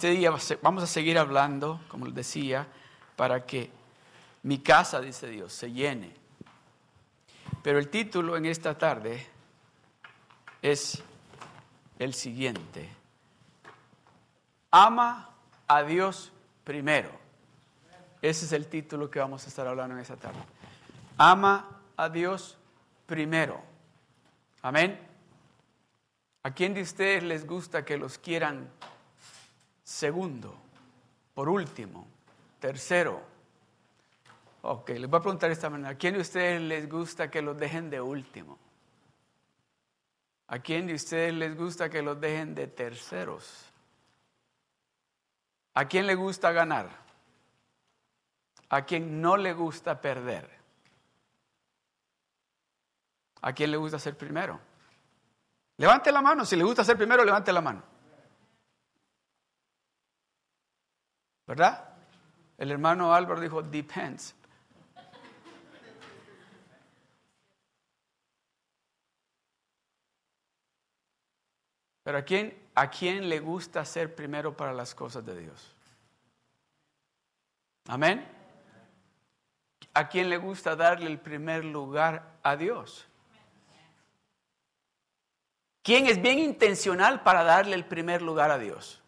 Este día vamos a seguir hablando, como les decía, para que mi casa, dice Dios, se llene. Pero el título en esta tarde es el siguiente. Ama a Dios primero. Ese es el título que vamos a estar hablando en esta tarde. Ama a Dios primero. Amén. ¿A quién de ustedes les gusta que los quieran segundo, por último, tercero? Ok, les voy a preguntar de esta manera. ¿A quién de ustedes les gusta que los dejen de último? ¿A quién de ustedes les gusta que los dejen de terceros? ¿A quién le gusta ganar? ¿A quién no le gusta perder? ¿A quién le gusta ser primero? Levante la mano. Si le gusta ser primero, levante la mano. ¿Verdad? El hermano Álvaro dijo, depends. Pero ¿a quién, ¿a quién le gusta ser primero para las cosas de Dios? Amén. ¿A quién le gusta darle el primer lugar a Dios? ¿Quién es bien intencional para darle el primer lugar a Dios?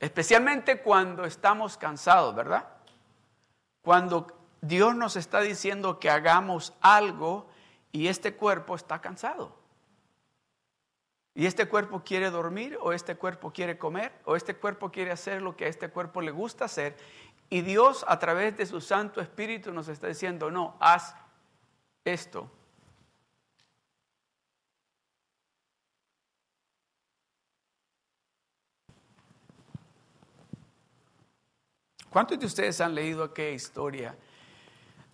Especialmente cuando estamos cansados, ¿verdad? Cuando Dios nos está diciendo que hagamos algo y este cuerpo está cansado. Y este cuerpo quiere dormir o este cuerpo quiere comer o este cuerpo quiere hacer lo que a este cuerpo le gusta hacer. Y Dios a través de su Santo Espíritu nos está diciendo, no, haz esto. ¿Cuántos de ustedes han leído aquella historia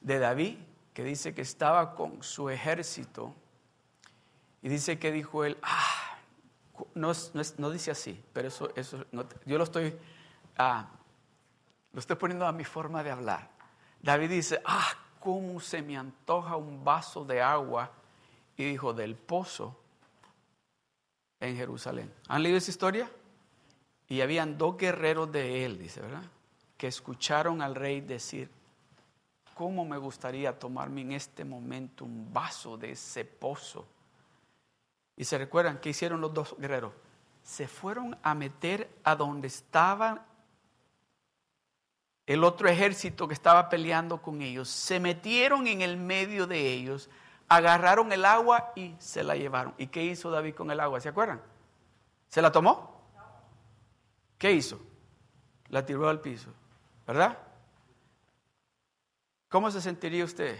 de David que dice que estaba con su ejército y dice que dijo él, ah, no, dice así, pero eso, eso yo lo estoy, ah, lo estoy poniendo a mi forma de hablar. David dice, ah, cómo se me antoja un vaso de agua. Y dijo, del pozo en Jerusalén. ¿Han leído esa historia? Y habían dos guerreros de él, dice, ¿verdad? Que escucharon al rey decir, ¿cómo me gustaría tomarme en este momento un vaso de ese pozo? Y se recuerdan que hicieron los dos guerreros. Se fueron a meter a donde estaba el otro ejército que estaba peleando con ellos. Se metieron en el medio de ellos, agarraron el agua y se la llevaron. ¿Y qué hizo David con el agua? ¿Se acuerdan? ¿Se la tomó? ¿Qué hizo? La tiró al piso, ¿verdad? ¿Cómo se sentiría usted?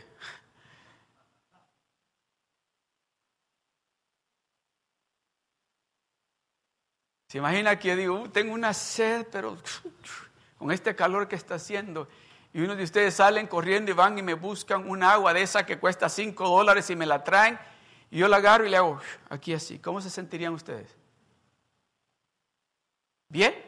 Se imagina que digo, uh, tengo una sed, pero con este calor que está haciendo. Y uno de ustedes salen corriendo y van y me buscan un agua de esa que cuesta 5 dólares y me la traen. Y yo la agarro y le hago aquí así. ¿Cómo se sentirían ustedes? ¿Bien?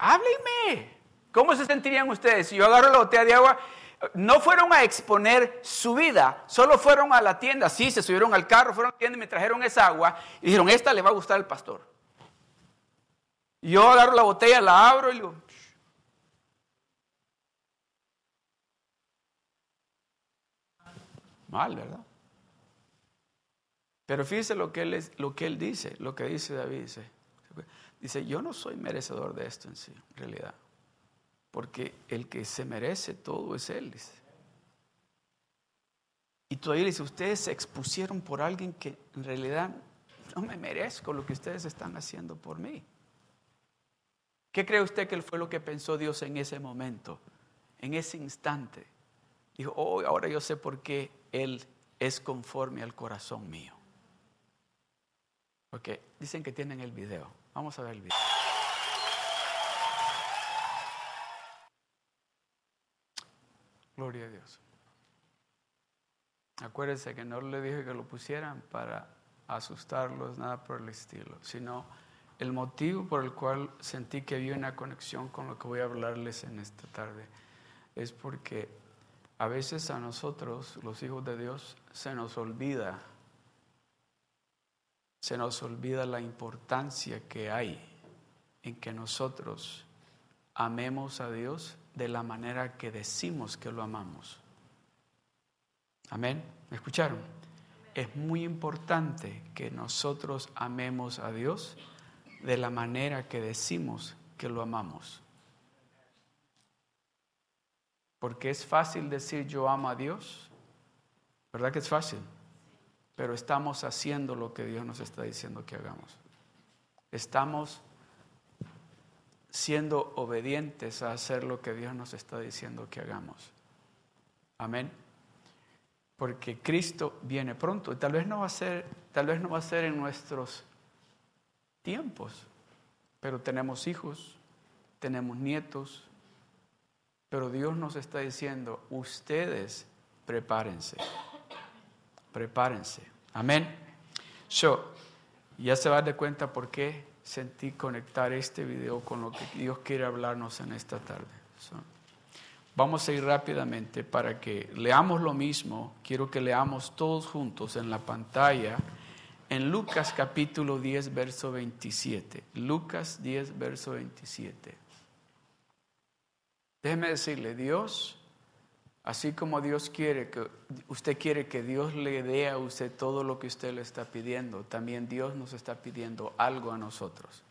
Háblenme. ¿Cómo se sentirían ustedes si yo agarro la botella de agua no fueron a exponer su vida, solo fueron a la tienda, sí, se subieron al carro, fueron a la tienda y me trajeron esa agua y dijeron, esta le va a gustar al pastor. yo agarro la botella, la abro y digo, mal, ¿verdad? Pero fíjese lo que, él lo que él dice, lo que dice David. Dice, dice, yo no soy merecedor de esto en sí, en realidad. Porque el que se merece todo es Él. Y todavía dice, ustedes se expusieron por alguien que en realidad no me merezco lo que ustedes están haciendo por mí. ¿Qué cree usted que fue lo que pensó Dios en ese momento, en ese instante? Dijo, oh, ahora yo sé por qué Él es conforme al corazón mío. Porque dicen que tienen el video. Vamos a ver el video. Gloria a Dios. Acuérdense que no le dije que lo pusieran para asustarlos, nada por el estilo, sino el motivo por el cual sentí que había una conexión con lo que voy a hablarles en esta tarde es porque A veces a nosotros, los hijos de Dios, se nos olvida, se nos olvida la importancia que hay en que nosotros amemos a Dios de la manera que decimos que lo amamos. Amén. ¿Me escucharon? Es muy importante que nosotros amemos a Dios de la manera que decimos que lo amamos. Porque es fácil decir yo amo a Dios. ¿Verdad que es fácil? Pero estamos haciendo lo que Dios nos está diciendo que hagamos. Estamos siendo obedientes a hacer lo que Dios nos está diciendo que hagamos. Amén. Porque Cristo viene pronto y tal vez no va a ser, tal vez no va a ser en nuestros tiempos, pero tenemos hijos, tenemos nietos, pero Dios nos está diciendo, ustedes prepárense, prepárense. Amén. Yo, ya se va dar cuenta por qué sentí conectar este video con lo que Dios quiere hablarnos en esta tarde. vamos a ir rápidamente para que leamos lo mismo. Quiero que leamos todos juntos en la pantalla en Lucas capítulo 10, verso 27. Lucas 10, verso 27. Déjeme decirle, Dios, así como Dios quiere que usted quiere que Dios le dé a usted todo lo que usted le está pidiendo, también Dios nos está pidiendo algo a nosotros.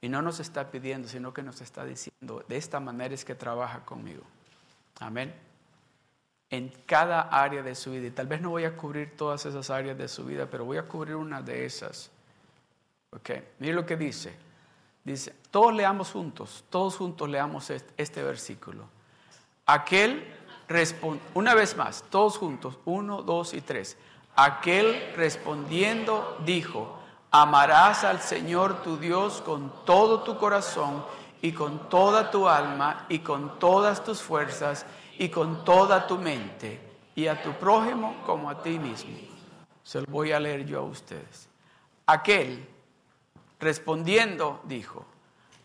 Y no nos está pidiendo, sino que nos está diciendo, de esta manera es que trabaja conmigo. Amén. En cada área de su vida. Y tal vez no voy a cubrir todas esas áreas de su vida, pero voy a cubrir una de esas. Ok, mire lo que dice. Dice, todos leamos juntos, todos juntos leamos este versículo. Aquel una vez más, todos juntos, uno, dos y tres. Aquel respondiendo dijo, amarás al Señor tu Dios con todo tu corazón y con toda tu alma y con todas tus fuerzas y con toda tu mente y a tu prójimo como a ti mismo. Se lo voy a leer yo a ustedes. Aquel Respondiendo, dijo,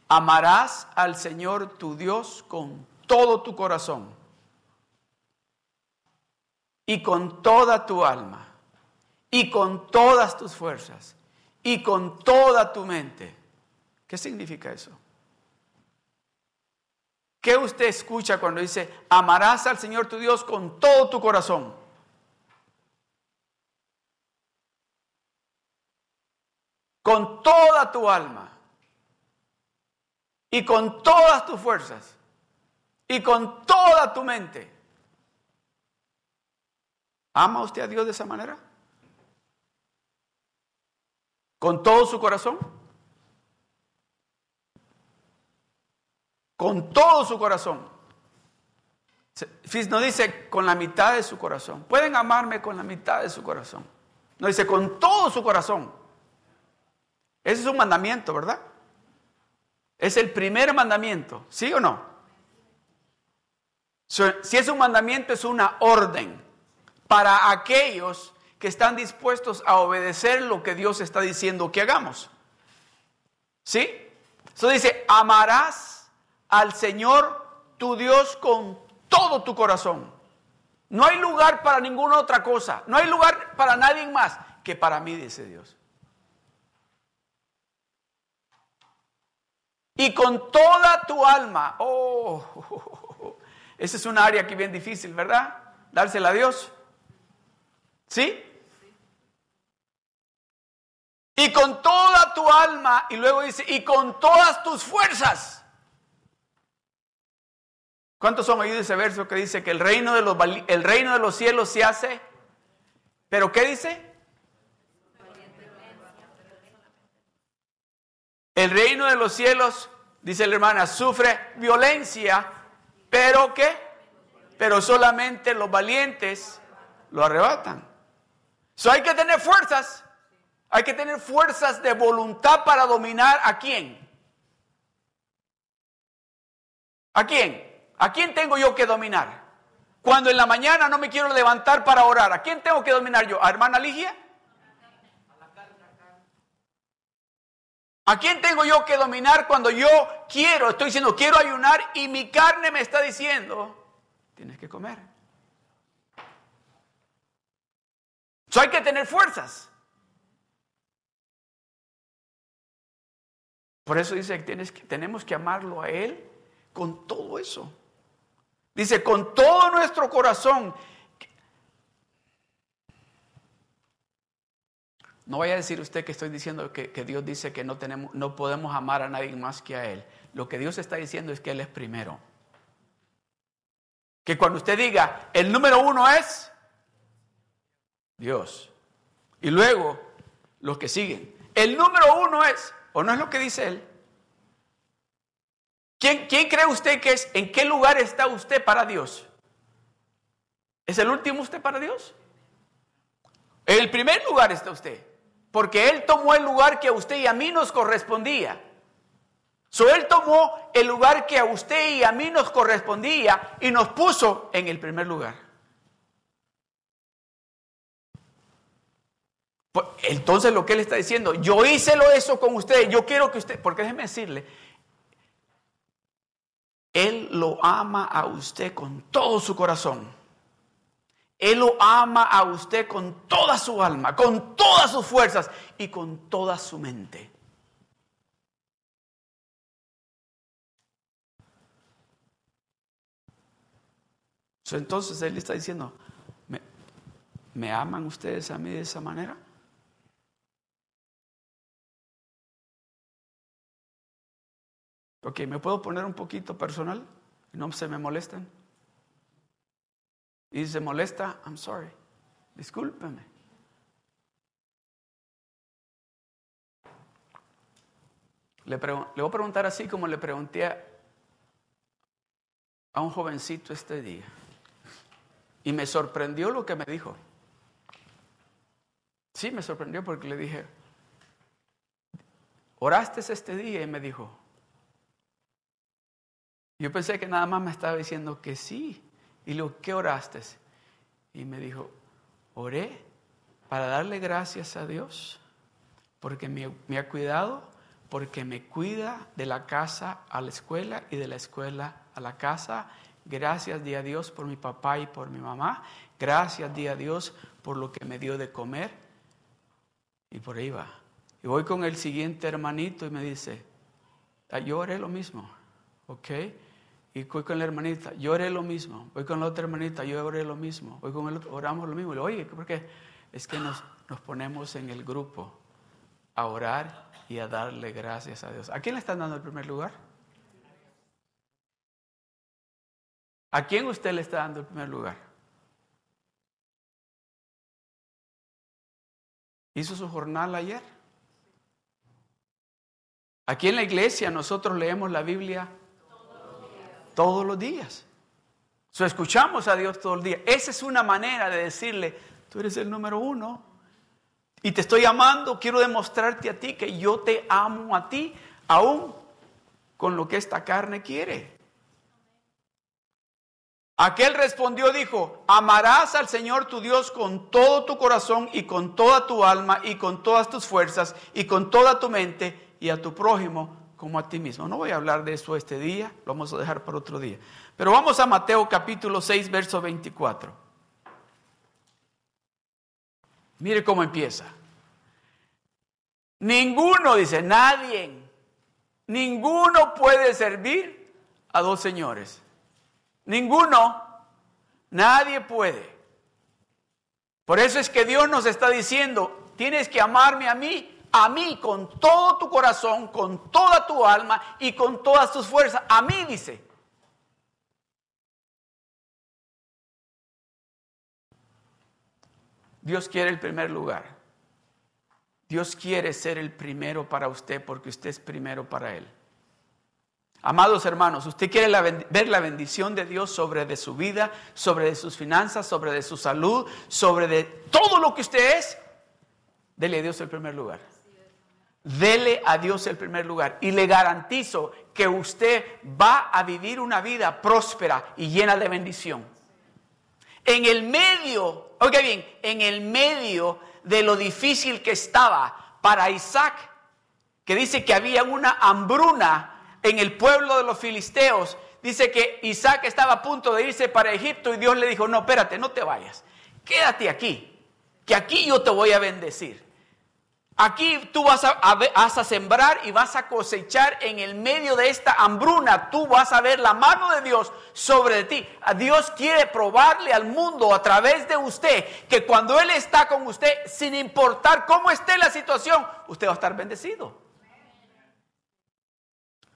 amarás al Señor tu Dios con todo tu corazón y con toda tu alma y con todas tus fuerzas y con toda tu mente. ¿Qué significa eso? ¿Qué usted escucha cuando dice, amarás al Señor tu Dios con todo tu corazón? con toda tu alma y con todas tus fuerzas y con toda tu mente. ¿Ama usted a Dios de esa manera? ¿Con todo su corazón? Con todo su corazón. No dice con la mitad de su corazón. Pueden amarme con la mitad de su corazón. No dice con todo su corazón. Ese es un mandamiento, ¿verdad? Es el primer mandamiento, ¿sí o no? Si es un mandamiento, es una orden para aquellos que están dispuestos a obedecer lo que Dios está diciendo que hagamos. ¿Sí? Eso dice, amarás al Señor tu Dios con todo tu corazón. No hay lugar para ninguna otra cosa. No hay lugar para nadie más que para mí, dice Dios. y con toda tu alma. Oh, esa es un área que bien difícil, ¿verdad? Dársela a Dios. ¿Sí? Y con toda tu alma, y luego dice, y con todas tus fuerzas. ¿Cuántos son oídos ese verso que dice que el reino, de los, el reino de los cielos se hace? ¿Pero qué dice? El reino de los cielos, dice la hermana, sufre violencia, pero ¿qué? Pero solamente los valientes lo arrebatan. So hay que tener fuerzas, hay que tener fuerzas de voluntad para dominar a quién. ¿A quién? ¿A quién tengo yo que dominar? Cuando en la mañana no me quiero levantar para orar, ¿a quién tengo que dominar yo? ¿A hermana Ligia? ¿A quién tengo yo que dominar cuando yo quiero? Estoy diciendo, quiero ayunar y mi carne me está diciendo, tienes que comer. So hay que tener fuerzas. Por eso dice que, que tenemos que amarlo a Él con todo eso. Dice, con todo nuestro corazón. No vaya a decir usted que estoy diciendo que, que, Dios dice que no, tenemos, no podemos amar a nadie más que a Él. Lo que Dios está diciendo es que Él es primero. Que cuando usted diga, el número uno es Dios. Y luego, los que siguen. El número uno es, o no es lo que dice Él. ¿Quién, quién cree usted que es, en qué lugar está usted para Dios? ¿Es el último usted para Dios? En el primer lugar está usted. Porque Él tomó el lugar que a usted y a mí nos correspondía. So, él tomó el lugar que a usted y a mí nos correspondía y nos puso en el primer lugar. Entonces lo que él está diciendo, yo hice lo eso con usted, yo quiero que usted, porque déjeme decirle, él lo ama a usted con todo su corazón. Él lo ama a usted con toda su alma, con todas sus fuerzas y con toda su mente. Entonces Él está diciendo, ¿me, ¿me aman ustedes a mí de esa manera? Ok, ¿me puedo poner un poquito personal? No se me molestan. Y se molesta, I'm sorry. Discúlpeme. Le, voy a preguntar así como le pregunté a un jovencito este día. Y me sorprendió lo que me dijo. Sí, me sorprendió porque le dije, oraste este día y me dijo, yo pensé que nada más me estaba diciendo que sí. Y le ¿qué oraste? Y me dijo, oré para darle gracias a Dios porque me, ha cuidado, porque me cuida de la casa a la escuela y de la escuela a la casa. Gracias día a Dios por mi papá y por mi mamá. Gracias día a Dios por lo que me dio de comer. Y por ahí va. Y voy con el siguiente hermanito y me dice, ah, yo oré lo mismo, ¿ok? Y voy con la hermanita, yo oré lo mismo. Voy con la otra hermanita, yo oré lo mismo. Voy con el otro, oramos lo mismo. Oye, ¿por qué? Es que nos, nos ponemos en el grupo a orar y a darle gracias a Dios. ¿A quién le están dando el primer lugar? ¿A quién usted le está dando el primer lugar? ¿Hizo su jornal ayer? Aquí en la iglesia nosotros leemos la Biblia todos los días. So, escuchamos a Dios todo el día. Esa es una manera de decirle, tú eres el número uno. Y te estoy amando, quiero demostrarte a ti que yo te amo a ti, aún con lo que esta carne quiere. Aquel respondió, dijo, amarás al Señor tu Dios con todo tu corazón y con toda tu alma y con todas tus fuerzas y con toda tu mente y a tu prójimo como a ti mismo. No voy a hablar de eso este día, lo vamos a dejar para otro día. Pero vamos a Mateo capítulo 6, verso 24. Mire cómo empieza. Ninguno, dice, nadie, ninguno puede servir a dos señores. Ninguno, nadie puede. Por eso es que Dios nos está diciendo, tienes que amarme a mí a mí con todo tu corazón, con toda tu alma y con todas tus fuerzas. A mí dice. Dios quiere el primer lugar. Dios quiere ser el primero para usted porque usted es primero para Él. Amados hermanos, usted quiere ver la bendición de Dios sobre de su vida, sobre de sus finanzas, sobre de su salud, sobre de todo lo que usted es. Dele a Dios el primer lugar. Dele a Dios el primer lugar y le garantizo que usted va a vivir una vida próspera y llena de bendición. En el medio, oiga bien, en el medio de lo difícil que estaba para Isaac, que dice que había una hambruna en el pueblo de los filisteos, dice que Isaac estaba a punto de irse para Egipto y Dios le dijo, no, espérate, no te vayas, quédate aquí que aquí yo te voy a bendecir. Aquí tú vas a, sembrar y vas a cosechar en el medio de esta hambruna. Tú vas a ver la mano de Dios sobre ti. Dios quiere probarle al mundo a través de usted que cuando Él está con usted, sin importar cómo esté la situación, usted va a estar bendecido.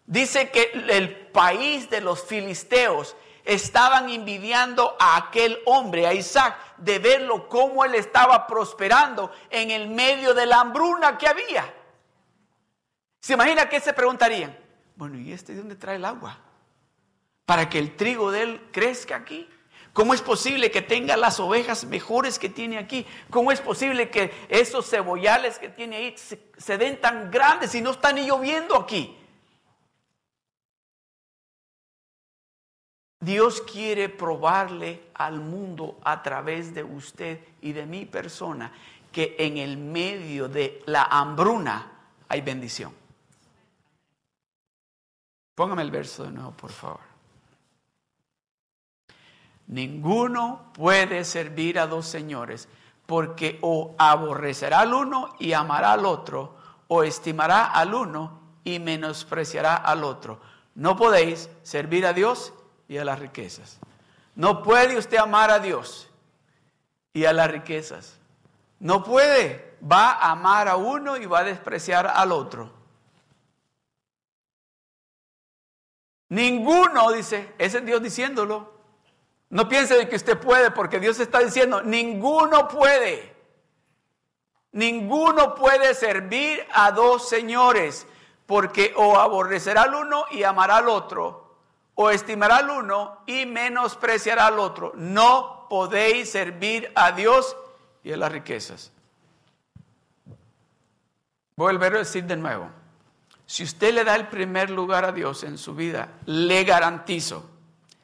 Dice que el país de los filisteos estaban envidiando a aquel hombre, a Isaac, de verlo cómo él estaba prosperando en el medio de la hambruna que había. ¿Se imagina qué se preguntarían? Bueno, ¿y este de dónde trae el agua? Para que el trigo de él crezca aquí. ¿Cómo es posible que tenga las ovejas mejores que tiene aquí? ¿Cómo es posible que esos cebollales que tiene ahí se, se den tan grandes y no están ni lloviendo aquí? Dios quiere probarle al mundo a través de usted y de mi persona que en el medio de la hambruna hay bendición. Póngame el verso de nuevo, por favor. Ninguno puede servir a dos señores, porque o aborrecerá al uno y amará al otro, o estimará al uno y menospreciará al otro. No podéis servir a Dios y a las riquezas. No puede usted amar a Dios y a las riquezas. No puede. Va a amar a uno y va a despreciar al otro. Ninguno, dice, ese es Dios diciéndolo. No piense de que usted puede, porque Dios está diciendo, ninguno puede. Ninguno puede servir a dos señores, porque o aborrecerá al uno y amará al otro, o estimará al uno y menospreciará al otro. No podéis servir a Dios y a las riquezas. Volver a decir de nuevo. Si usted le da el primer lugar a Dios en su vida, le garantizo,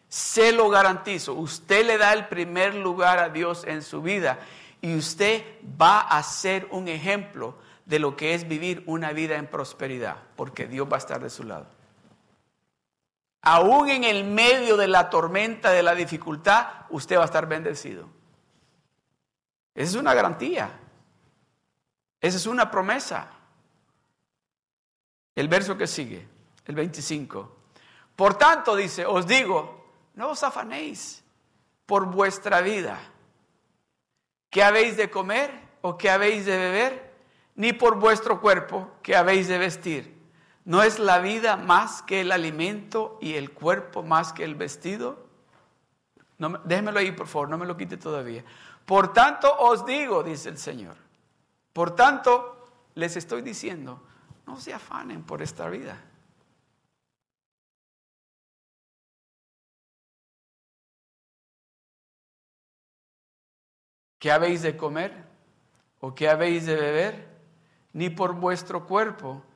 se lo garantizo, usted le da el primer lugar a Dios en su vida y usted va a ser un ejemplo de lo que es vivir una vida en prosperidad, porque Dios va a estar de su lado aún en el medio de la tormenta, de la dificultad, usted va a estar bendecido. Esa es una garantía. Esa es una promesa. El verso que sigue, el 25. Por tanto, dice, os digo, no os afanéis por vuestra vida. ¿Qué habéis de comer o qué habéis de beber? Ni por vuestro cuerpo, ¿qué habéis de vestir? ¿No es la vida más que el alimento y el cuerpo más que el vestido? No, déjemelo ahí, por favor, no me lo quite todavía. Por tanto os digo, dice el Señor, por tanto les estoy diciendo, no se afanen por esta vida. ¿Qué habéis de comer? ¿O qué habéis de beber? Ni por vuestro cuerpo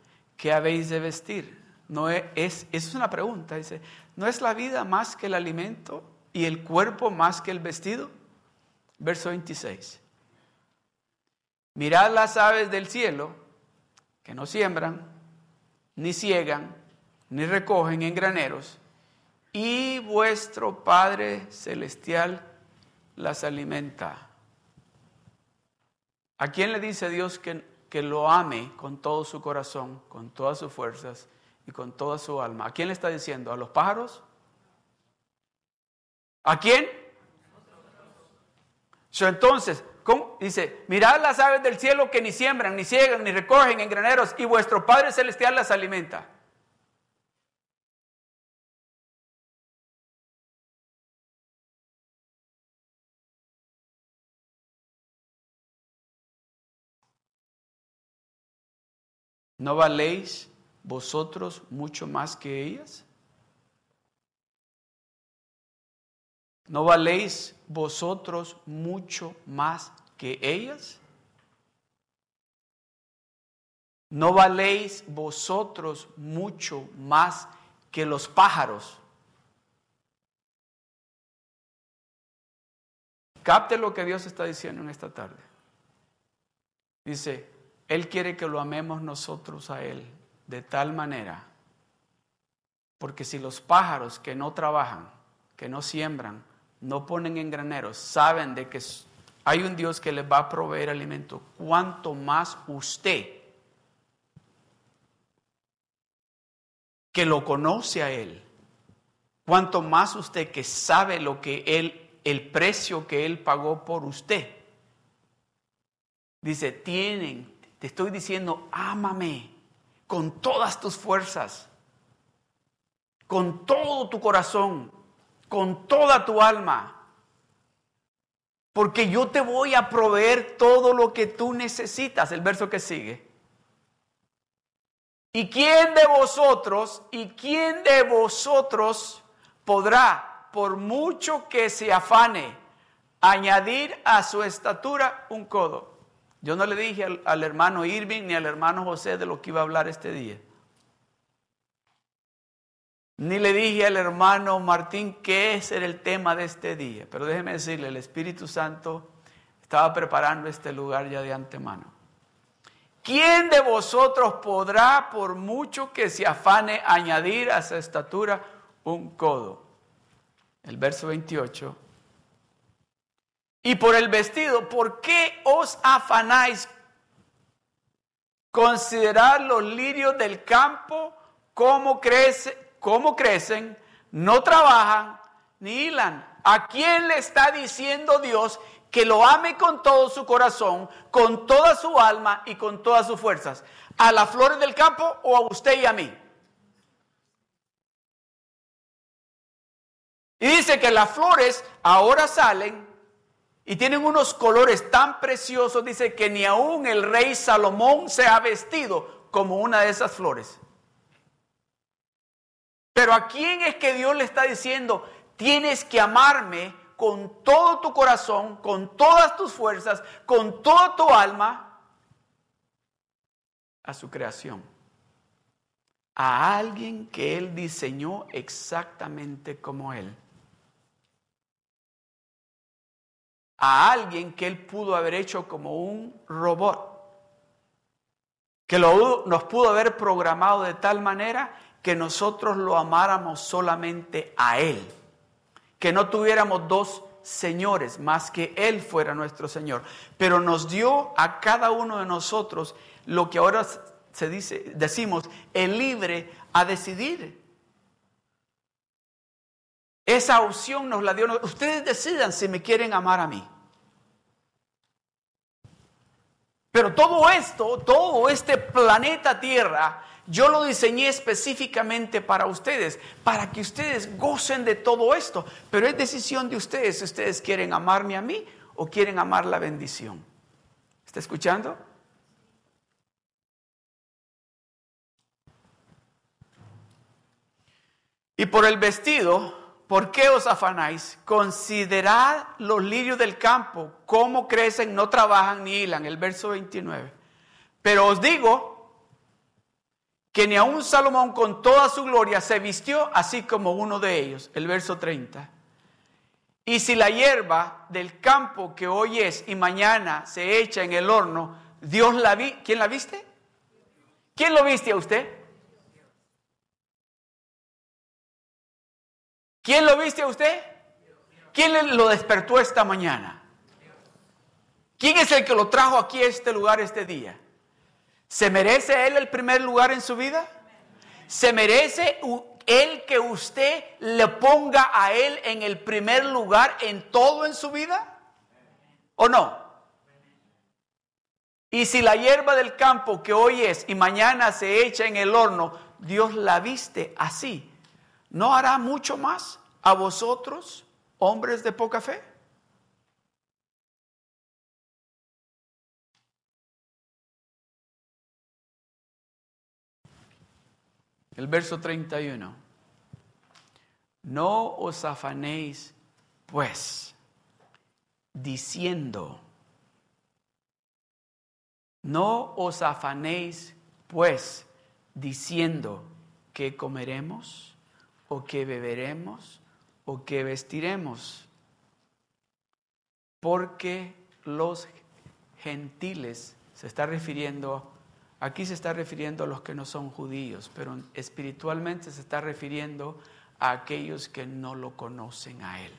¿qué habéis de vestir? No es, es, es una pregunta, dice, ¿no es la vida más que el alimento y el cuerpo más que el vestido? Verso 26. Mirad las aves del cielo, que no siembran, ni ciegan, ni recogen en graneros, y vuestro Padre Celestial las alimenta. ¿A quién le dice Dios que que lo ame con todo su corazón, con todas sus fuerzas y con toda su alma. ¿A quién le está diciendo? ¿A los pájaros? ¿A quién? entonces, ¿cómo? dice, mirad las aves del cielo que ni siembran, ni ciegan, ni recogen en graneros, y vuestro Padre Celestial las alimenta. ¿No valéis vosotros mucho más que ellas? ¿No valéis vosotros mucho más que ellas? ¿No valéis vosotros mucho más que los pájaros? Capte lo que Dios está diciendo en esta tarde. Dice, él quiere que lo amemos nosotros a Él de tal manera, porque si los pájaros que no trabajan, que no siembran, no ponen en graneros, saben de que hay un Dios que les va a proveer alimento. Cuanto más usted, que lo conoce a Él, cuanto más usted que sabe lo que Él, el precio que Él pagó por usted. Dice, tienen, te estoy diciendo, ámame con todas tus fuerzas, con todo tu corazón, con toda tu alma porque yo te voy a proveer todo lo que tú necesitas. El verso que sigue. ¿Y quién de vosotros, y quién de vosotros podrá, por mucho que se afane, añadir a su estatura un codo? Yo no le dije al, hermano Irving ni al hermano José de lo que iba a hablar este día. Ni le dije al hermano Martín qué es el tema de este día, pero déjeme decirle, el Espíritu Santo estaba preparando este lugar ya de antemano. ¿Quién de vosotros podrá, por mucho que se afane, añadir a esa estatura un codo? El verso 28. Y por el vestido, ¿por qué os afanáis? Considerad los lirios del campo, cómo crece, cómo crecen, no trabajan ni hilan. ¿A quién le está diciendo Dios que lo ame con todo su corazón, con toda su alma y con todas sus fuerzas? ¿A las flores del campo o a usted y a mí? Y dice que las flores ahora salen y tienen unos colores tan preciosos, dice que ni aún el rey Salomón se ha vestido como una de esas flores. Pero ¿a quién es que Dios le está diciendo, tienes que amarme con todo tu corazón, con todas tus fuerzas, con toda tu alma? A su creación. A alguien que Él diseñó exactamente como Él. A alguien que Él pudo haber hecho como un robot. Que lo, nos pudo haber programado de tal manera que nosotros lo amáramos solamente a Él, que no tuviéramos dos señores más que Él fuera nuestro Señor, pero nos dio a cada uno de nosotros lo que ahora se dice, decimos, el libre a decidir. Esa opción nos la dio. Ustedes decidan si me quieren amar a mí. Pero todo esto, todo este planeta Tierra, yo lo diseñé específicamente para ustedes, para que ustedes gocen de todo esto. Pero es decisión de ustedes si ustedes quieren amarme a mí o quieren amar la bendición. ¿Está escuchando? Y por el vestido, ¿por qué os afanáis? Considerad los lirios del campo, cómo crecen, no trabajan ni hilan. El verso 29. Pero os digo que ni aun Salomón con toda su gloria se vistió así como uno de ellos. El verso 30. Y si la hierba del campo que hoy es y mañana se echa en el horno, Dios la vi, ¿quién la viste? ¿Quién lo viste a usted? ¿Quién lo viste a usted? ¿Quién lo despertó esta mañana? ¿Quién es el que lo trajo aquí a este lugar este día? ¿Se merece Él el primer lugar en su vida? ¿Se merece Él que usted le ponga a Él en el primer lugar en todo en su vida? ¿O no? Y si la hierba del campo que hoy es y mañana se echa en el horno, Dios la viste así, ¿no hará mucho más a vosotros, hombres de poca fe? El verso 31. No os afanéis, pues, diciendo, no os afanéis, pues, diciendo que comeremos, o que beberemos, o que vestiremos, porque los gentiles, se está refiriendo Aquí se está refiriendo a los que no son judíos, pero espiritualmente se está refiriendo a aquellos que no lo conocen a Él.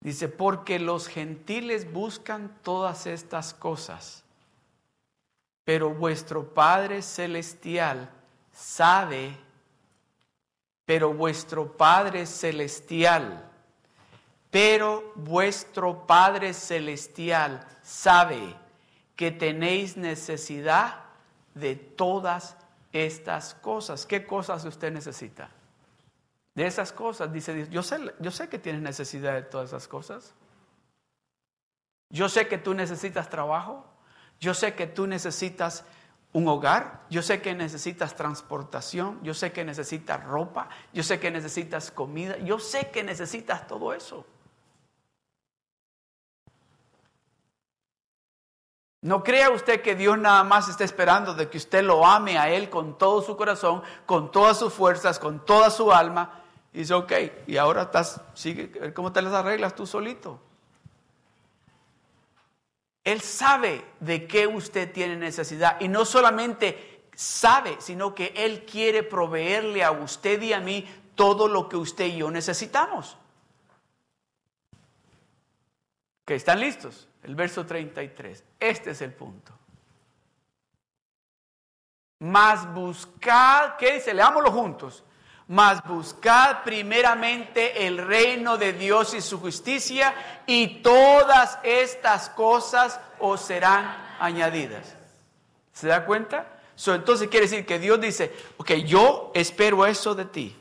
Dice, porque los gentiles buscan todas estas cosas, pero vuestro Padre Celestial sabe, pero vuestro Padre Celestial, pero vuestro Padre Celestial sabe que tenéis necesidad de todas estas cosas. ¿Qué cosas usted necesita? De esas cosas, dice Dios, yo sé, que tienes necesidad de todas esas cosas. Yo sé que tú necesitas trabajo. Yo sé que tú necesitas un hogar. Yo sé que necesitas transportación. Yo sé que necesitas ropa. Yo sé que necesitas comida. Yo sé que necesitas todo eso. No crea usted que Dios nada más está esperando de que usted lo ame a Él con todo su corazón, con todas sus fuerzas, con toda su alma. Y dice, ok, y ahora estás, sigue, ¿cómo te las arreglas tú solito? Él sabe de qué usted tiene necesidad y no solamente sabe, sino que Él quiere proveerle a usted y a mí todo lo que usted y yo necesitamos. Que están listos el verso 33. Este es el punto. Mas buscad, ¿qué dice? Leámoslo juntos. Mas buscad primeramente el reino de Dios y su justicia y todas estas cosas os serán añadidas. ¿Se da cuenta? entonces quiere decir que Dios dice, ok, yo espero eso de ti.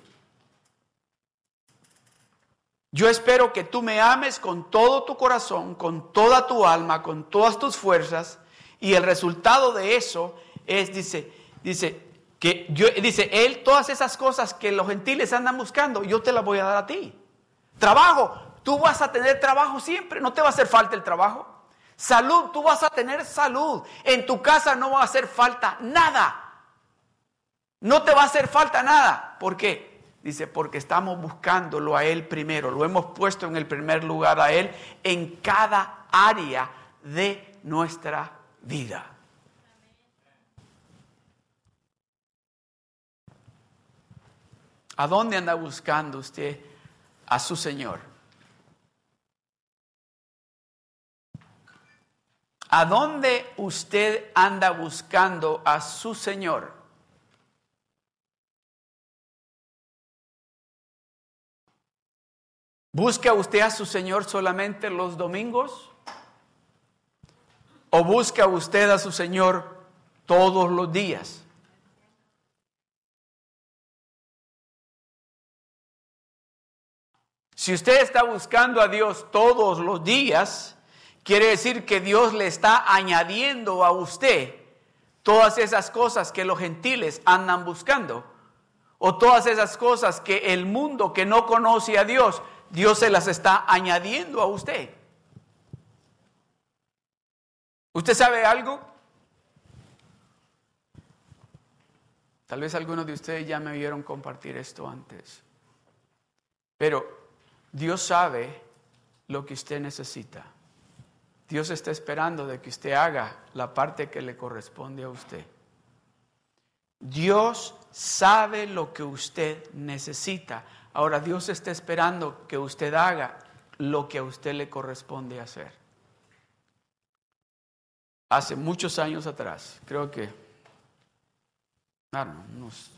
Yo espero que tú me ames con todo tu corazón, con toda tu alma, con todas tus fuerzas. Y el resultado de eso es, dice, dice, que yo, dice, Él, todas esas cosas que los gentiles andan buscando, yo te las voy a dar a ti. Trabajo, tú vas a tener trabajo siempre, no te va a hacer falta el trabajo. Salud, tú vas a tener salud. En tu casa no va a hacer falta nada. No te va a hacer falta nada. ¿Por qué? Dice, porque estamos buscándolo a Él primero, lo hemos puesto en el primer lugar a Él en cada área de nuestra vida. ¿A dónde anda buscando usted a su Señor? ¿A dónde usted anda buscando a su Señor? ¿Busca usted a su Señor solamente los domingos? ¿O busca usted a su Señor todos los días? Si usted está buscando a Dios todos los días, quiere decir que Dios le está añadiendo a usted todas esas cosas que los gentiles andan buscando. O todas esas cosas que el mundo que no conoce a Dios Dios se las está añadiendo a usted. ¿Usted sabe algo? Tal vez algunos de ustedes ya me vieron compartir esto antes. Pero Dios sabe lo que usted necesita. Dios está esperando de que usted haga la parte que le corresponde a usted. Dios sabe lo que usted necesita. Ahora Dios está esperando que usted haga lo que a usted le corresponde hacer. Hace muchos años atrás, creo que, claro, unos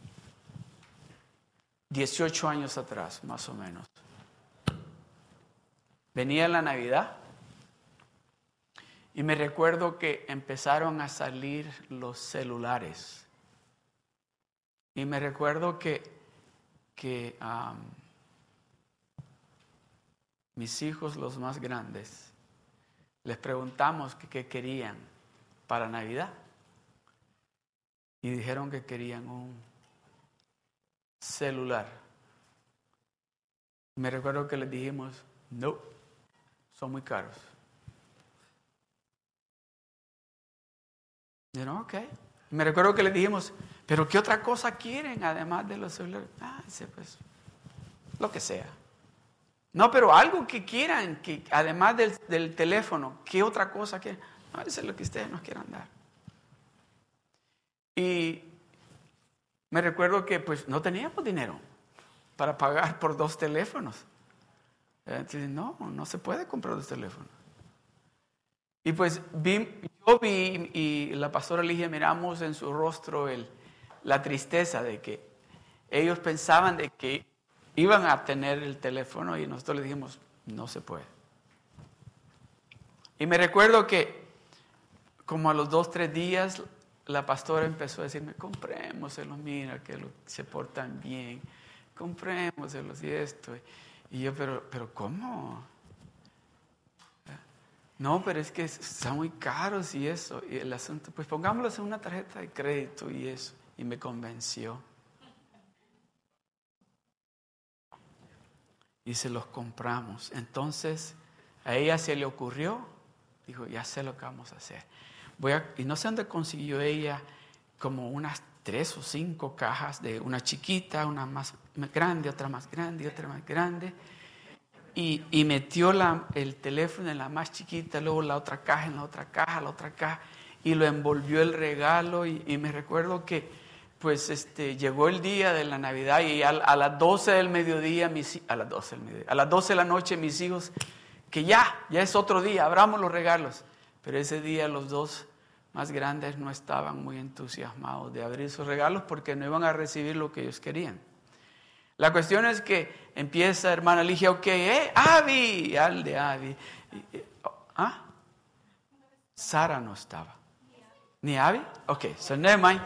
18 años atrás, más o menos, venía la Navidad y me recuerdo que empezaron a salir los celulares. Y me recuerdo que que mis hijos, los más grandes, les preguntamos qué querían para Navidad. Y dijeron que querían un celular. Me recuerdo que les dijimos, no, son muy caros. Dijeron, ok. Me recuerdo que les dijimos, pero ¿qué otra cosa quieren además de los celulares? Ah, dice, pues, lo que sea. No, pero algo que quieran, que además del, teléfono, ¿qué otra cosa quieren? No, eso es lo que ustedes nos quieran dar. Y me recuerdo que pues no teníamos dinero para pagar por dos teléfonos. Entonces, no, no se puede comprar dos teléfonos. Y pues vi, yo vi y la pastora Ligia miramos en su rostro el, la tristeza de que ellos pensaban de que iban a tener el teléfono y nosotros le dijimos, no se puede. Y me recuerdo que como a los dos, tres días, la pastora empezó a decirme, comprémoselos, mira que se portan bien, comprémoselos y esto. Y yo, pero, pero ¿cómo? No, pero es que están muy caros y eso. Y el asunto, pues pongámoslos en una tarjeta de crédito y eso. Y me convenció. Y se los compramos. Entonces, a ella se le ocurrió, dijo, ya sé lo que vamos a hacer. Voy y no sé dónde consiguió ella como unas tres o cinco cajas de una chiquita, una más grande, otra más grande otra más grande. Y, y metió la, el teléfono en la más chiquita, luego la otra caja en la otra caja, la otra caja, y lo envolvió el regalo. Y, me recuerdo que pues este, llegó el día de la Navidad y a, a las 12 del mediodía, mis, a las 12 del mediodía, a las 12 de la noche mis hijos, que ya, ya es otro día, abramos los regalos. Pero ese día los dos más grandes no estaban muy entusiasmados de abrir sus regalos porque no iban a recibir lo que ellos querían. La cuestión es que empieza hermana Ligia, ok, eh, Avi, al de Avi. ¿Ah? Sara no estaba. ¿Ni Avi? Ok, so never mind.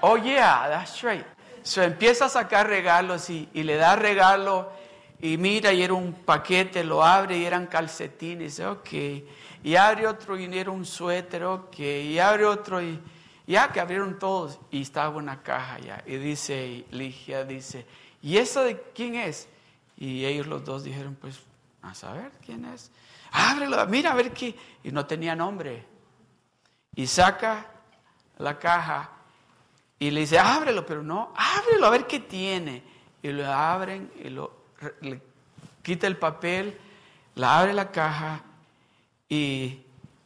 Oh yeah, that's right. So empieza a sacar regalos y, y le da regalo y mira y era un paquete, lo abre y eran calcetines, ok y abre otro y era un suéter, ok, y abre otro y ya que abrieron todos y estaba una caja ya. Y dice Ligia, dice, ¿y eso de quién es? Y ellos los dos dijeron, pues, a saber quién es. Ábrelo, mira a ver qué. Y no tenía nombre. Y saca la caja y le dice, ábrelo, pero no, ábrelo a ver qué tiene. Y lo abren y lo, le quita el papel, la abre la caja y,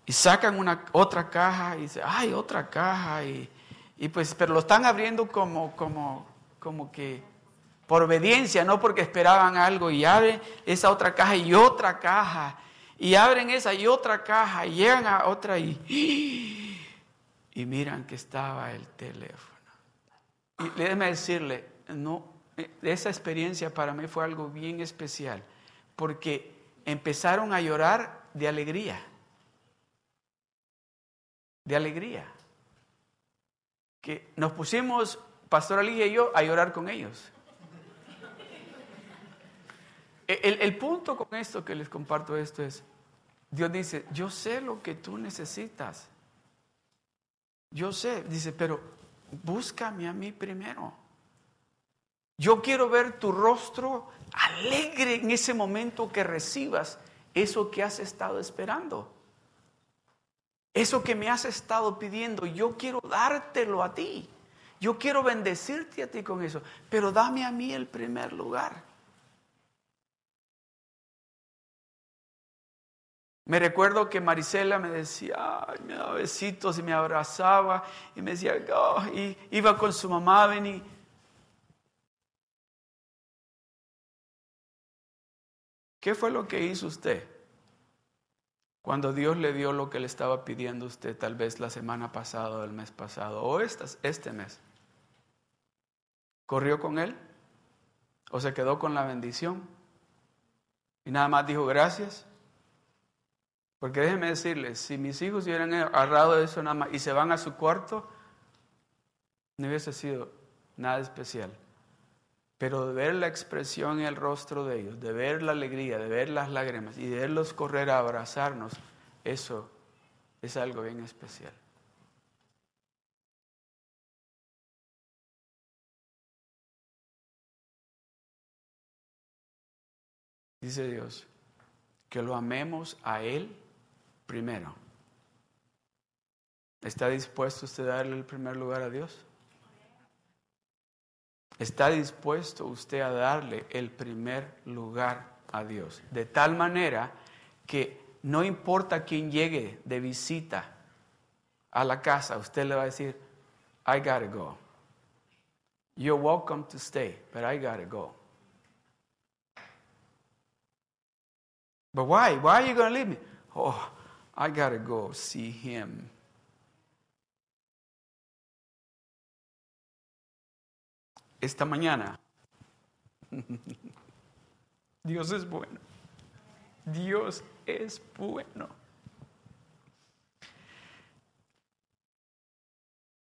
sacan una, otra caja y dicen, ay, otra caja. Y, pues, pero lo están abriendo como, como, como que por obediencia, no porque esperaban algo. Y abren esa otra caja y otra caja. Y abren esa y otra caja. Y llegan a otra y, y miran que estaba el teléfono. Y déjeme decirle, no, esa experiencia para mí fue algo bien especial. Porque empezaron a llorar de alegría. De alegría. Que nos pusimos, Pastor Ali y yo, a llorar con ellos. El, punto con esto que les comparto esto es, Dios dice, yo sé lo que tú necesitas. Yo sé, dice, pero búscame a mí primero. Yo quiero ver tu rostro alegre en ese momento que recibas eso que has estado esperando. Eso que me has estado pidiendo, yo quiero dártelo a ti. Yo quiero bendecirte a ti con eso, pero dame a mí el primer lugar. Me recuerdo que Marisela me decía, ay, me daba besitos y me abrazaba y me decía, y iba con su mamá a venir. ¿Qué fue lo que hizo usted? Cuando Dios le dio lo que le estaba pidiendo usted tal vez la semana pasada el mes pasado o este mes. ¿Corrió con él? ¿O se quedó con la bendición? Y nada más dijo gracias. Porque déjeme decirles, si mis hijos hubieran agarrado eso nada más y se van a su cuarto, no hubiese sido nada especial. Pero de ver la expresión en el rostro de ellos, de ver la alegría, de ver las lágrimas y de verlos correr a abrazarnos, eso es algo bien especial. Dice Dios, que lo amemos a Él primero. ¿Está dispuesto usted a darle el primer lugar a Dios? ¿Está dispuesto usted a darle el primer lugar a Dios? De tal manera que no importa quién llegue de visita a la casa, usted le va a decir, I gotta go. You're welcome to stay, but I gotta go. But why? Why are you to leave me? Oh, I got to go see him. Esta mañana, Dios es bueno. Dios es bueno.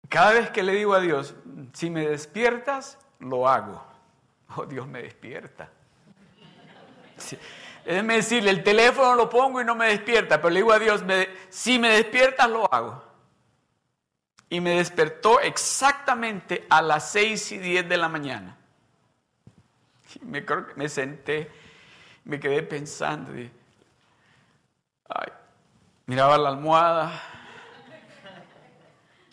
Cada vez que le digo a Dios, si me despiertas, lo hago. Oh, Dios me despierta. Déjeme decirle, el teléfono lo pongo y no me despierta, pero le digo a Dios, si me despiertas, lo hago. Y me despertó exactamente a las seis y diez de la mañana. me, senté, me quedé pensando. miraba la almohada,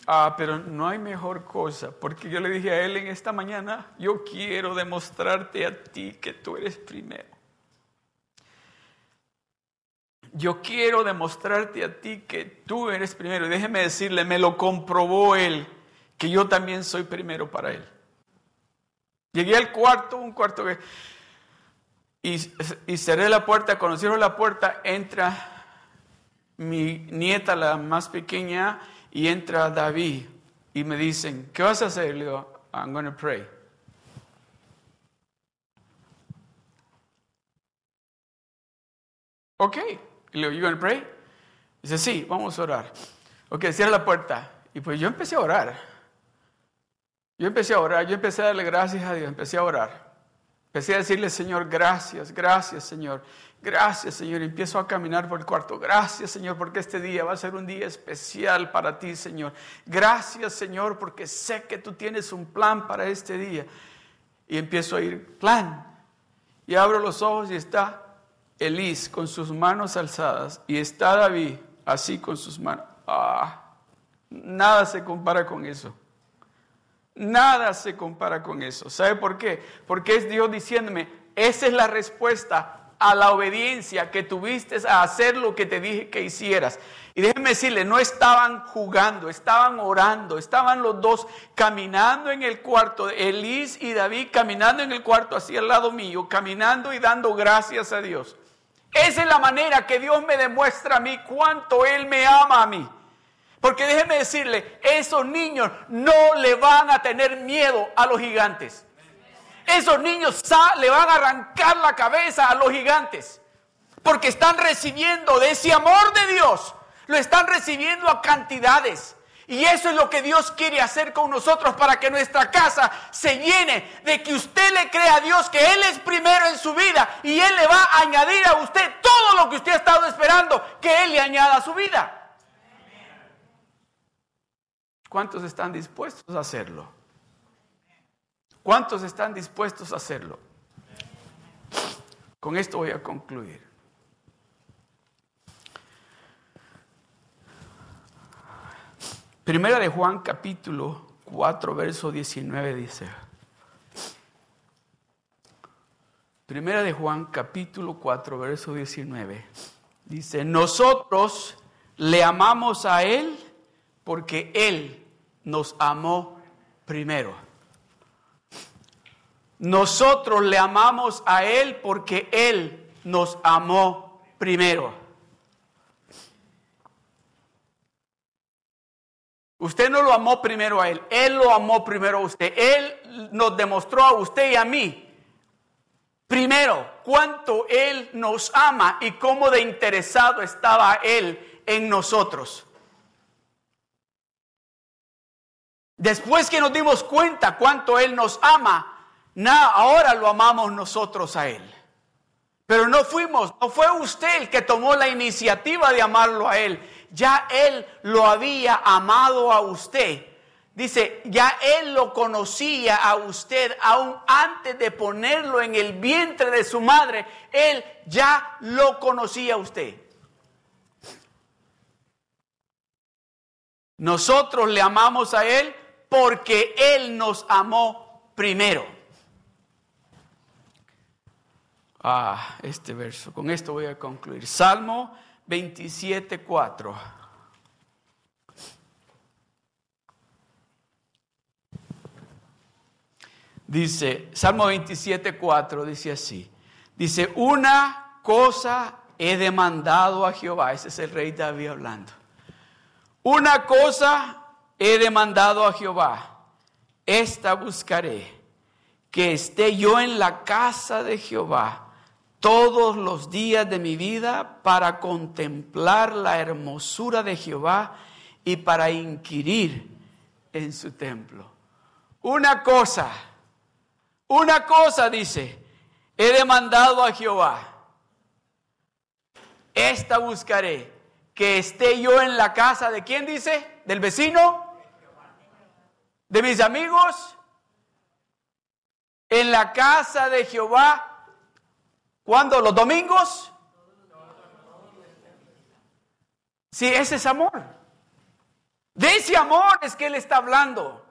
Ah, pero no hay mejor cosa, porque yo le dije a él en esta mañana, yo quiero demostrarte a ti que tú eres primero. Yo quiero demostrarte a ti que tú eres primero. Déjeme decirle, me lo comprobó él, que yo también soy primero para él. Llegué al cuarto, un cuarto que... Y, y cerré la puerta, cuando cierro la puerta, entra mi nieta, la más pequeña, y entra David y me dicen, ¿qué vas a hacer? Le digo, I'm going to pray. Ok, le digo, you to pray? Dice, sí, vamos a orar. Ok, cierra la puerta. Y pues yo empecé a orar. Yo empecé a orar, yo empecé a darle gracias a Dios, empecé a orar. Empecé a decirle, Señor, gracias, gracias, Señor. Gracias, Señor. Empiezo a caminar por el cuarto. Gracias, Señor, porque este día va a ser un día especial para ti, Señor. Gracias, Señor, porque sé que tú tienes un plan para este día. Y empiezo a ir, plan. Y abro los ojos y está Elis con sus manos alzadas. Y está David así con sus manos. Ah, nada se compara con eso. Nada se compara con eso. ¿Sabe por qué? Porque es Dios diciéndome, esa es la respuesta a la obediencia que tuviste a hacer lo que te dije que hicieras. Y déjeme decirle, no estaban jugando, estaban orando, estaban los dos caminando en el cuarto, Elís y David caminando en el cuarto hacia el lado mío, caminando y dando gracias a Dios. Esa es la manera que Dios me demuestra a mí cuánto Él me ama a mí. Porque déjeme decirle, esos niños no le van a tener miedo a los gigantes. Esos niños le van a arrancar la cabeza a los gigantes. Porque están recibiendo de ese amor de Dios. Lo están recibiendo a cantidades. Y eso es lo que Dios quiere hacer con nosotros para que nuestra casa se llene de que usted le crea a Dios que Él es primero en su vida y Él le va a añadir a usted todo lo que usted ha estado esperando que Él le añada a su vida. ¿Cuántos están dispuestos a hacerlo? ¿Cuántos están dispuestos a hacerlo? Con esto voy a concluir. Primera de Juan capítulo 4, verso 19 dice. Primera de Juan capítulo 4, verso 19. Dice, nosotros le amamos a Él porque Él nos amó primero. Nosotros le amamos a Él porque Él nos amó primero. Usted no lo amó primero a Él, Él lo amó primero a usted. Él nos demostró a usted y a mí primero cuánto Él nos ama y cómo de interesado estaba Él en nosotros. Después que nos dimos cuenta cuánto Él nos ama, ahora lo amamos nosotros a Él. Pero no fuimos, no fue usted el que tomó la iniciativa de amarlo a Él. Ya Él lo había amado a usted. Dice, ya Él lo conocía a usted aún antes de ponerlo en el vientre de su madre. Él ya lo conocía a usted. Nosotros le amamos a Él porque Él nos amó primero. Ah, este verso. Con esto voy a concluir. Salmo 27, 4. Dice, Salmo 27, 4 dice así. Dice, una cosa he demandado a Jehová. Ese es el rey David hablando. Una cosa he demandado a Jehová. Esta buscaré. Que esté yo en la casa de Jehová todos los días de mi vida para contemplar la hermosura de Jehová y para inquirir en su templo. Una cosa, una cosa dice, he demandado a Jehová. Esta buscaré, que esté yo en la casa de quién dice, del vecino, de mis amigos, en la casa de Jehová ¿Cuándo? ¿Los domingos? Sí, ese es amor. De ese amor es que Él está hablando.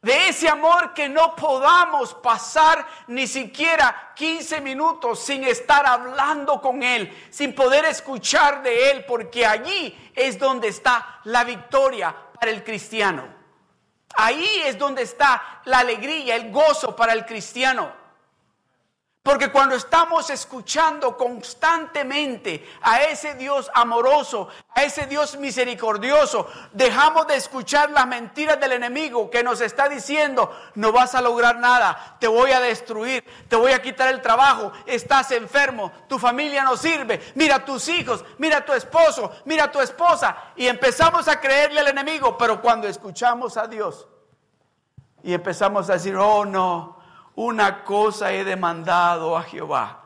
De ese amor que no podamos pasar ni siquiera 15 minutos sin estar hablando con Él, sin poder escuchar de Él, porque allí es donde está la victoria para el cristiano. Ahí es donde está la alegría, el gozo para el cristiano. Porque cuando estamos escuchando constantemente a ese Dios amoroso, a ese Dios misericordioso, dejamos de escuchar las mentiras del enemigo que nos está diciendo, no vas a lograr nada, te voy a destruir, te voy a quitar el trabajo, estás enfermo, tu familia no sirve, mira tus hijos, mira tu esposo, mira tu esposa. Y empezamos a creerle al enemigo, pero cuando escuchamos a Dios y empezamos a decir, oh no, una cosa he demandado a Jehová,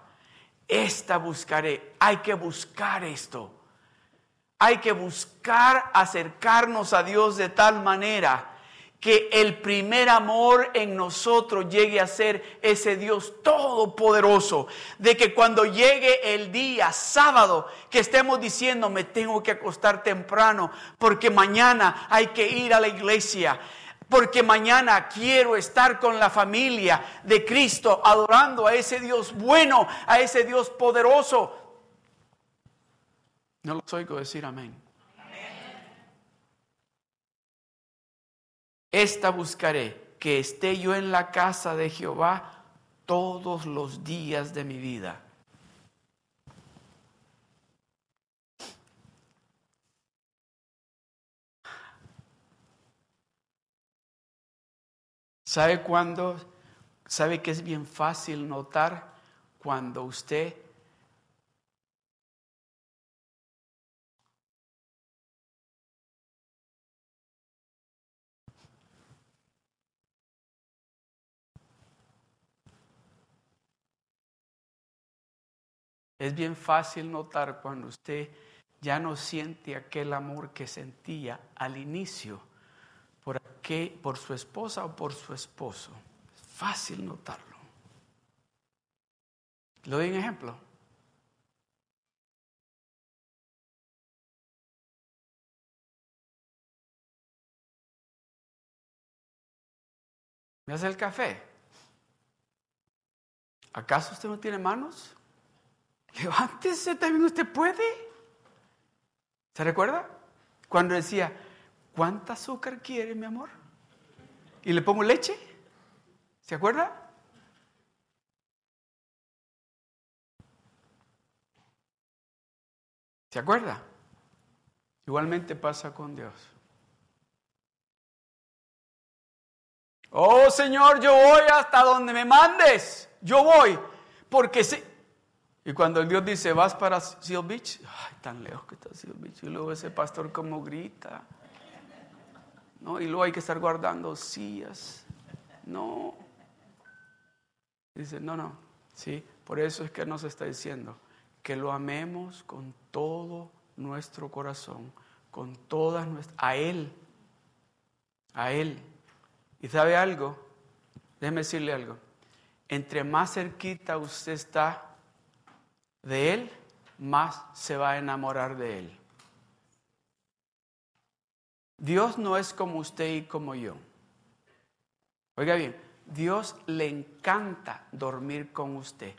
esta buscaré. Hay que buscar esto. Hay que buscar acercarnos a Dios de tal manera que el primer amor en nosotros llegue a ser ese Dios todopoderoso, de que cuando llegue el día sábado, que estemos diciendo, me tengo que acostar temprano, porque mañana hay que ir a la iglesia, porque mañana quiero estar con la familia de Cristo, adorando a ese Dios bueno, a ese Dios poderoso. No los oigo decir amén. Esta buscaré, que esté yo en la casa de Jehová todos los días de mi vida ¿Sabe cuándo? ¿Sabe que es bien fácil notar cuando usted Es bien fácil notar cuando usted ya no siente aquel amor que sentía al inicio por, qué, por su esposa o por su esposo. Es fácil notarlo. Le doy un ejemplo. ¿Me hace el café? ¿Acaso usted no tiene manos? Levántese, también usted puede. ¿Se recuerda? Cuando decía, ¿cuánta azúcar quiere, mi amor? Y le pongo leche. ¿Se acuerda? ¿Se acuerda? Igualmente pasa con Dios. Oh Señor, yo voy hasta donde me mandes. Yo voy. Porque si... Y cuando el Dios dice, vas para Seal Beach, ay, tan lejos que está Seal Beach. Y luego ese pastor como grita. ¿No? Y luego hay que estar guardando sillas. No. Dice, no, no. Sí, por eso es que nos está diciendo que lo amemos con todo nuestro corazón, con todas nuestras, a Él, a Él. ¿Y sabe algo? Déjeme decirle algo. Entre más cerquita usted está de Él, más se va a enamorar de Él. Dios no es como usted y como yo. Oiga bien, Dios le encanta dormir con usted.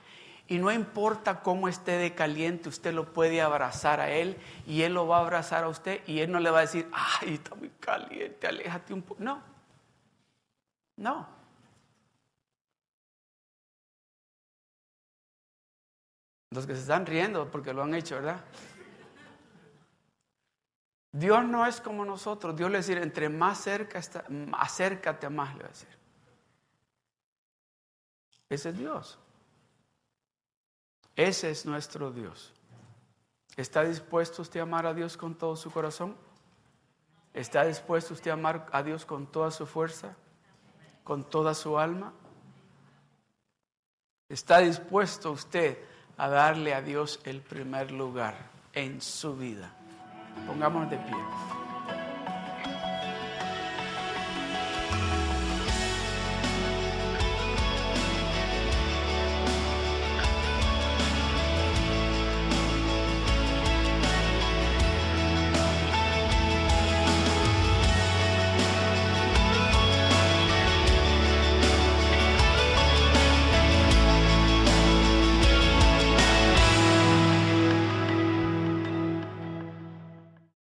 Y no importa cómo esté de caliente, usted lo puede abrazar a Él y Él lo va a abrazar a usted y Él no le va a decir, ay, está muy caliente, aléjate un poco. No, no. Los que se están riendo porque lo han hecho, ¿verdad? Dios no es como nosotros. Dios le dice, entre más cerca está, acércate más, le va a decir. Ese es Dios. Ese es nuestro Dios. ¿Está dispuesto usted a amar a Dios con todo su corazón? ¿Está dispuesto usted a amar a Dios con toda su fuerza? ¿Con toda su alma? ¿Está dispuesto usted a darle a Dios el primer lugar en su vida? Pongámonos de pie.